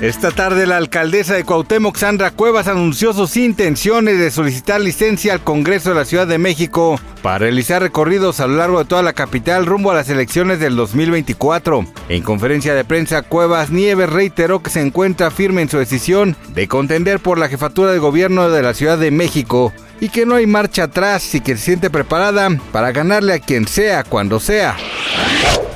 Esta tarde la alcaldesa de Cuauhtémoc, Sandra Cuevas, anunció sus intenciones de solicitar licencia al Congreso de la Ciudad de México para realizar recorridos a lo largo de toda la capital rumbo a las elecciones del 2024. En conferencia de prensa, Cuevas Nieves reiteró que se encuentra firme en su decisión de contender por la jefatura de gobierno de la Ciudad de México y que no hay marcha atrás y que se siente preparada para ganarle a quien sea cuando sea.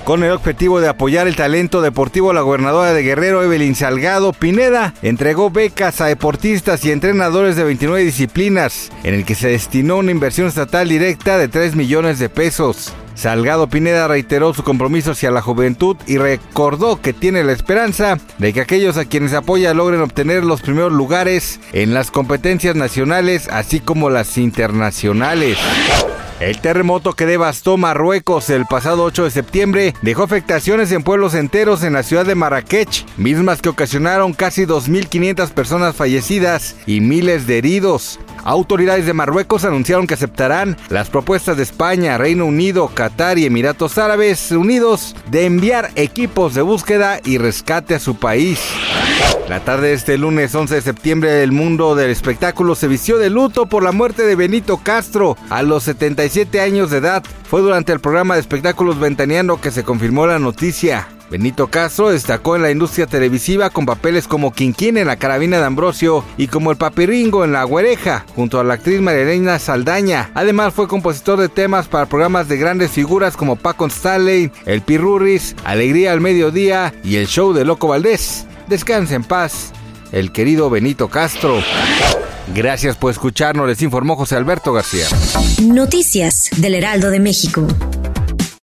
Con el objetivo de apoyar el talento deportivo, la gobernadora de Guerrero, Evelyn Salgado Pineda, entregó becas a deportistas y entrenadores de 29 disciplinas, en el que se destinó una inversión estatal directa de 3 millones de pesos. Salgado Pineda reiteró su compromiso hacia la juventud y recordó que tiene la esperanza de que aquellos a quienes apoya logren obtener los primeros lugares en las competencias nacionales así como las internacionales. El terremoto que devastó Marruecos el pasado 8 de septiembre dejó afectaciones en pueblos enteros en la ciudad de Marrakech, mismas que ocasionaron casi 2.500 personas fallecidas y miles de heridos. Autoridades de Marruecos anunciaron que aceptarán las propuestas de España, Reino Unido, Qatar y Emiratos Árabes Unidos de enviar equipos de búsqueda y rescate a su país. La tarde de este lunes 11 de septiembre el mundo del espectáculo se vistió de luto por la muerte de Benito Castro a los 77 años de edad. Fue durante el programa de espectáculos Ventaneando que se confirmó la noticia. Benito Castro destacó en la industria televisiva con papeles como Quinquín en La Carabina de Ambrosio y como el Papiringo en La Güereja, junto a la actriz Marilena Saldaña. Además fue compositor de temas para programas de grandes figuras como Paco Stanley, El Pirurris, Alegría al Mediodía y El Show de Loco Valdés. Descanse en paz, el querido Benito Castro. Gracias por escucharnos, les informó José Alberto García. Noticias del Heraldo de México.